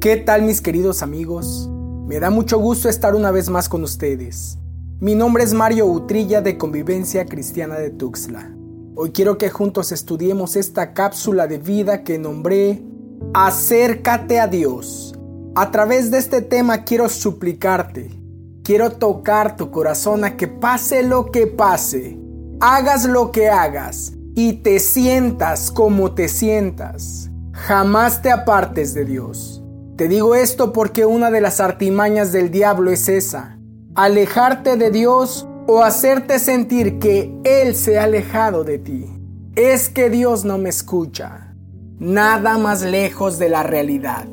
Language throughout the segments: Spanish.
¿Qué tal mis queridos amigos? Me da mucho gusto estar una vez más con ustedes. Mi nombre es Mario Utrilla de Convivencia Cristiana de Tuxtla. Hoy quiero que juntos estudiemos esta cápsula de vida que nombré Acércate a Dios. A través de este tema quiero suplicarte, quiero tocar tu corazón a que pase lo que pase, hagas lo que hagas y te sientas como te sientas. Jamás te apartes de Dios. Te digo esto porque una de las artimañas del diablo es esa, alejarte de Dios o hacerte sentir que Él se ha alejado de ti. Es que Dios no me escucha. Nada más lejos de la realidad.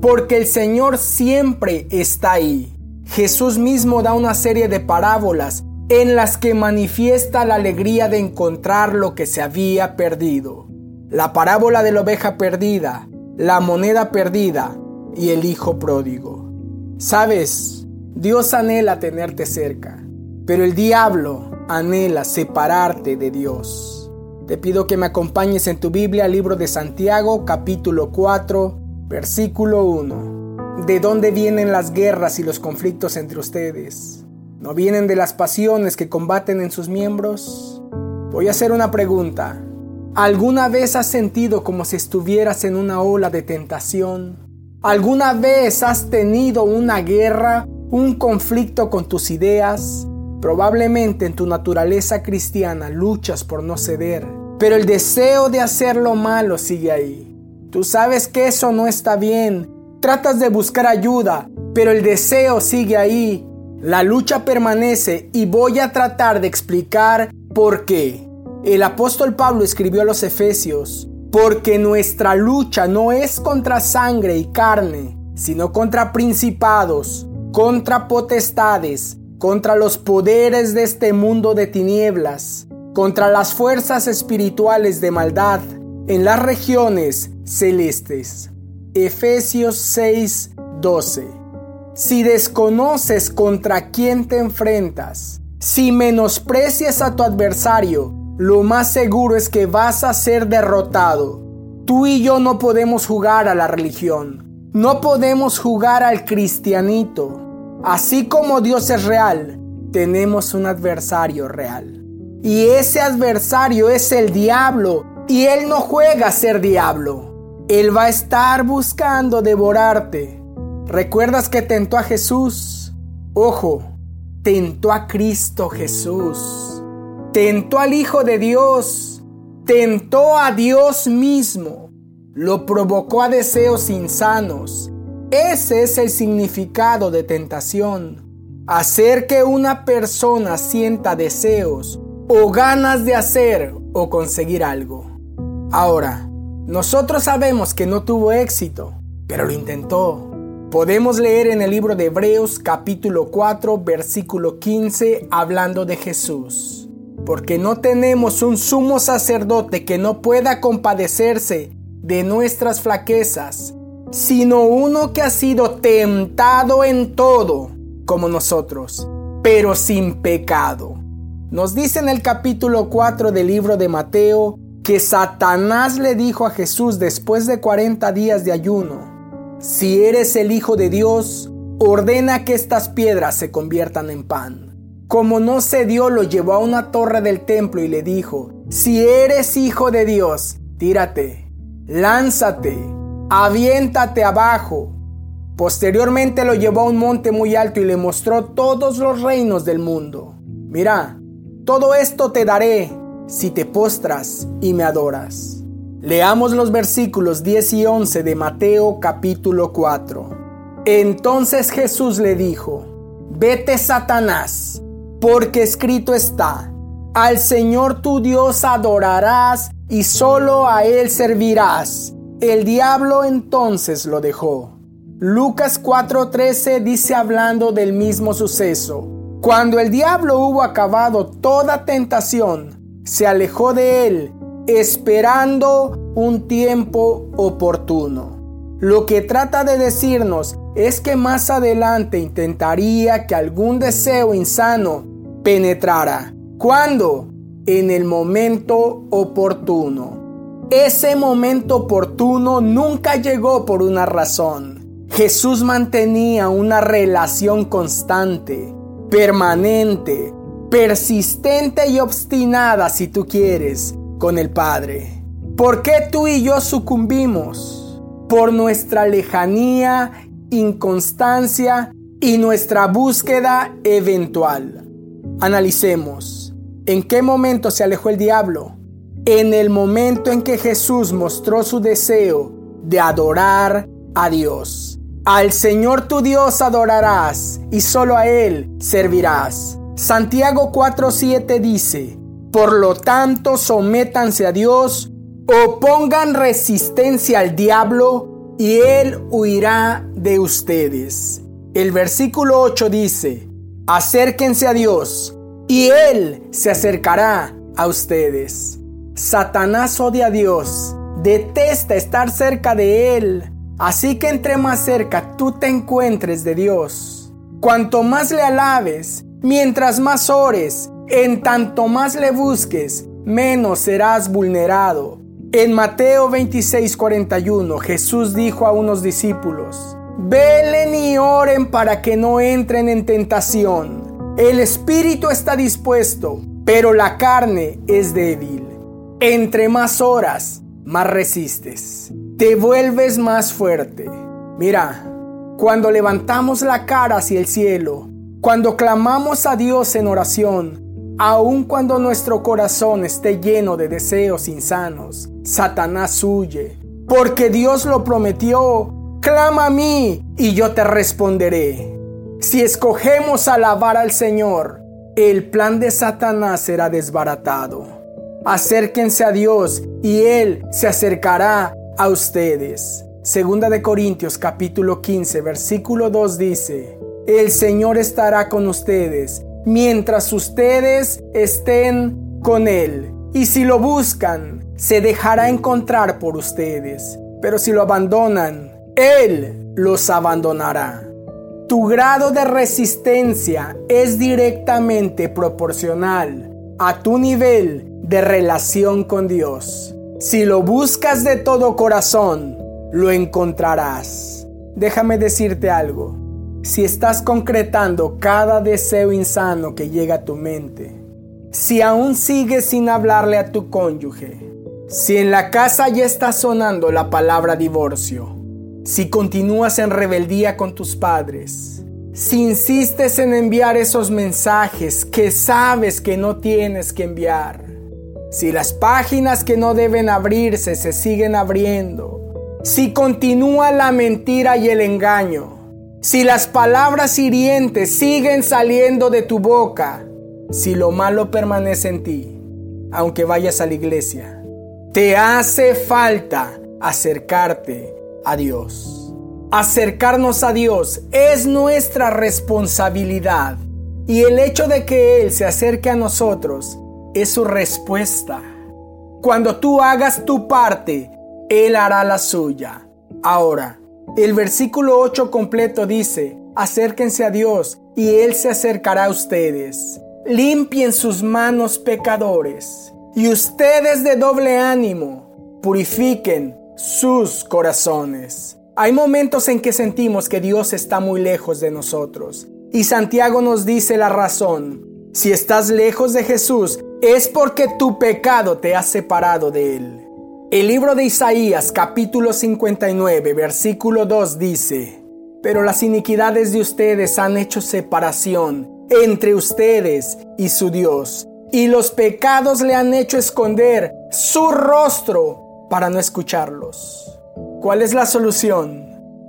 Porque el Señor siempre está ahí. Jesús mismo da una serie de parábolas en las que manifiesta la alegría de encontrar lo que se había perdido. La parábola de la oveja perdida, la moneda perdida y el hijo pródigo. Sabes, Dios anhela tenerte cerca, pero el diablo anhela separarte de Dios. Te pido que me acompañes en tu Biblia, libro de Santiago, capítulo 4, versículo 1. ¿De dónde vienen las guerras y los conflictos entre ustedes? ¿No vienen de las pasiones que combaten en sus miembros? Voy a hacer una pregunta. ¿Alguna vez has sentido como si estuvieras en una ola de tentación? ¿Alguna vez has tenido una guerra, un conflicto con tus ideas? Probablemente en tu naturaleza cristiana luchas por no ceder, pero el deseo de hacer lo malo sigue ahí. Tú sabes que eso no está bien, tratas de buscar ayuda, pero el deseo sigue ahí. La lucha permanece y voy a tratar de explicar por qué. El apóstol Pablo escribió a los Efesios, porque nuestra lucha no es contra sangre y carne, sino contra principados, contra potestades, contra los poderes de este mundo de tinieblas, contra las fuerzas espirituales de maldad en las regiones celestes. Efesios 6:12 Si desconoces contra quién te enfrentas, si menosprecias a tu adversario, lo más seguro es que vas a ser derrotado. Tú y yo no podemos jugar a la religión. No podemos jugar al cristianito. Así como Dios es real, tenemos un adversario real. Y ese adversario es el diablo. Y él no juega a ser diablo. Él va a estar buscando devorarte. ¿Recuerdas que tentó a Jesús? Ojo, tentó a Cristo Jesús tentó al Hijo de Dios, tentó a Dios mismo, lo provocó a deseos insanos. Ese es el significado de tentación. Hacer que una persona sienta deseos o ganas de hacer o conseguir algo. Ahora, nosotros sabemos que no tuvo éxito, pero lo intentó. Podemos leer en el libro de Hebreos capítulo 4 versículo 15 hablando de Jesús porque no tenemos un sumo sacerdote que no pueda compadecerse de nuestras flaquezas, sino uno que ha sido tentado en todo, como nosotros, pero sin pecado. Nos dice en el capítulo 4 del libro de Mateo que Satanás le dijo a Jesús después de 40 días de ayuno, si eres el Hijo de Dios, ordena que estas piedras se conviertan en pan. Como no se dio, lo llevó a una torre del templo y le dijo, si eres hijo de Dios, tírate, lánzate, aviéntate abajo. Posteriormente lo llevó a un monte muy alto y le mostró todos los reinos del mundo. Mira, todo esto te daré si te postras y me adoras. Leamos los versículos 10 y 11 de Mateo capítulo 4. Entonces Jesús le dijo, vete Satanás porque escrito está, al Señor tu Dios adorarás y solo a Él servirás. El diablo entonces lo dejó. Lucas 4:13 dice hablando del mismo suceso. Cuando el diablo hubo acabado toda tentación, se alejó de él, esperando un tiempo oportuno. Lo que trata de decirnos es que más adelante intentaría que algún deseo insano penetrara. ¿Cuándo? En el momento oportuno. Ese momento oportuno nunca llegó por una razón. Jesús mantenía una relación constante, permanente, persistente y obstinada, si tú quieres, con el Padre. ¿Por qué tú y yo sucumbimos? Por nuestra lejanía, inconstancia y nuestra búsqueda eventual. Analicemos. ¿En qué momento se alejó el diablo? En el momento en que Jesús mostró su deseo de adorar a Dios. Al Señor tu Dios adorarás y solo a Él servirás. Santiago 4:7 dice, Por lo tanto sométanse a Dios, opongan resistencia al diablo y Él huirá de ustedes. El versículo 8 dice, acérquense a Dios y Él se acercará a ustedes. Satanás odia a Dios, detesta estar cerca de Él, así que entre más cerca tú te encuentres de Dios, cuanto más le alabes, mientras más ores, en tanto más le busques, menos serás vulnerado. En Mateo 26:41 Jesús dijo a unos discípulos, Velen y oren para que no entren en tentación. El espíritu está dispuesto, pero la carne es débil. Entre más horas, más resistes. Te vuelves más fuerte. Mira, cuando levantamos la cara hacia el cielo, cuando clamamos a Dios en oración, aun cuando nuestro corazón esté lleno de deseos insanos, Satanás huye, porque Dios lo prometió Clama a mí y yo te responderé. Si escogemos alabar al Señor, el plan de Satanás será desbaratado. Acérquense a Dios y Él se acercará a ustedes. Segunda de Corintios capítulo 15 versículo 2 dice, El Señor estará con ustedes mientras ustedes estén con Él. Y si lo buscan, se dejará encontrar por ustedes. Pero si lo abandonan, él los abandonará. Tu grado de resistencia es directamente proporcional a tu nivel de relación con Dios. Si lo buscas de todo corazón, lo encontrarás. Déjame decirte algo. Si estás concretando cada deseo insano que llega a tu mente, si aún sigues sin hablarle a tu cónyuge, si en la casa ya está sonando la palabra divorcio, si continúas en rebeldía con tus padres, si insistes en enviar esos mensajes que sabes que no tienes que enviar, si las páginas que no deben abrirse se siguen abriendo, si continúa la mentira y el engaño, si las palabras hirientes siguen saliendo de tu boca, si lo malo permanece en ti, aunque vayas a la iglesia, te hace falta acercarte a Dios. Acercarnos a Dios es nuestra responsabilidad y el hecho de que Él se acerque a nosotros es su respuesta. Cuando tú hagas tu parte, Él hará la suya. Ahora, el versículo 8 completo dice, acérquense a Dios y Él se acercará a ustedes. Limpien sus manos pecadores y ustedes de doble ánimo, purifiquen sus corazones. Hay momentos en que sentimos que Dios está muy lejos de nosotros. Y Santiago nos dice la razón. Si estás lejos de Jesús, es porque tu pecado te ha separado de Él. El libro de Isaías capítulo 59 versículo 2 dice, Pero las iniquidades de ustedes han hecho separación entre ustedes y su Dios, y los pecados le han hecho esconder su rostro para no escucharlos. ¿Cuál es la solución?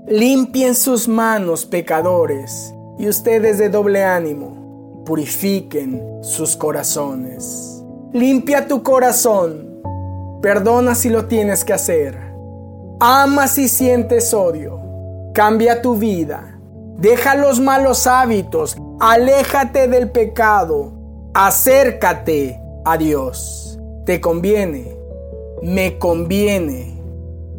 Limpien sus manos, pecadores, y ustedes de doble ánimo, purifiquen sus corazones. Limpia tu corazón, perdona si lo tienes que hacer. Ama si sientes odio, cambia tu vida, deja los malos hábitos, aléjate del pecado, acércate a Dios. Te conviene me conviene,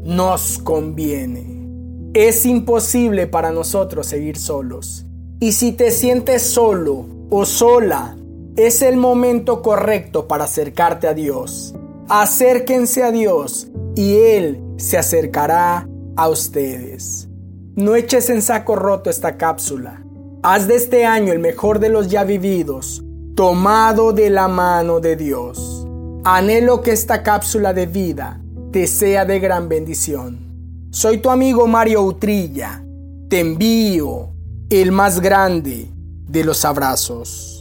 nos conviene. Es imposible para nosotros seguir solos. Y si te sientes solo o sola, es el momento correcto para acercarte a Dios. Acérquense a Dios y Él se acercará a ustedes. No eches en saco roto esta cápsula. Haz de este año el mejor de los ya vividos, tomado de la mano de Dios. Anhelo que esta cápsula de vida te sea de gran bendición. Soy tu amigo Mario Utrilla. Te envío el más grande de los abrazos.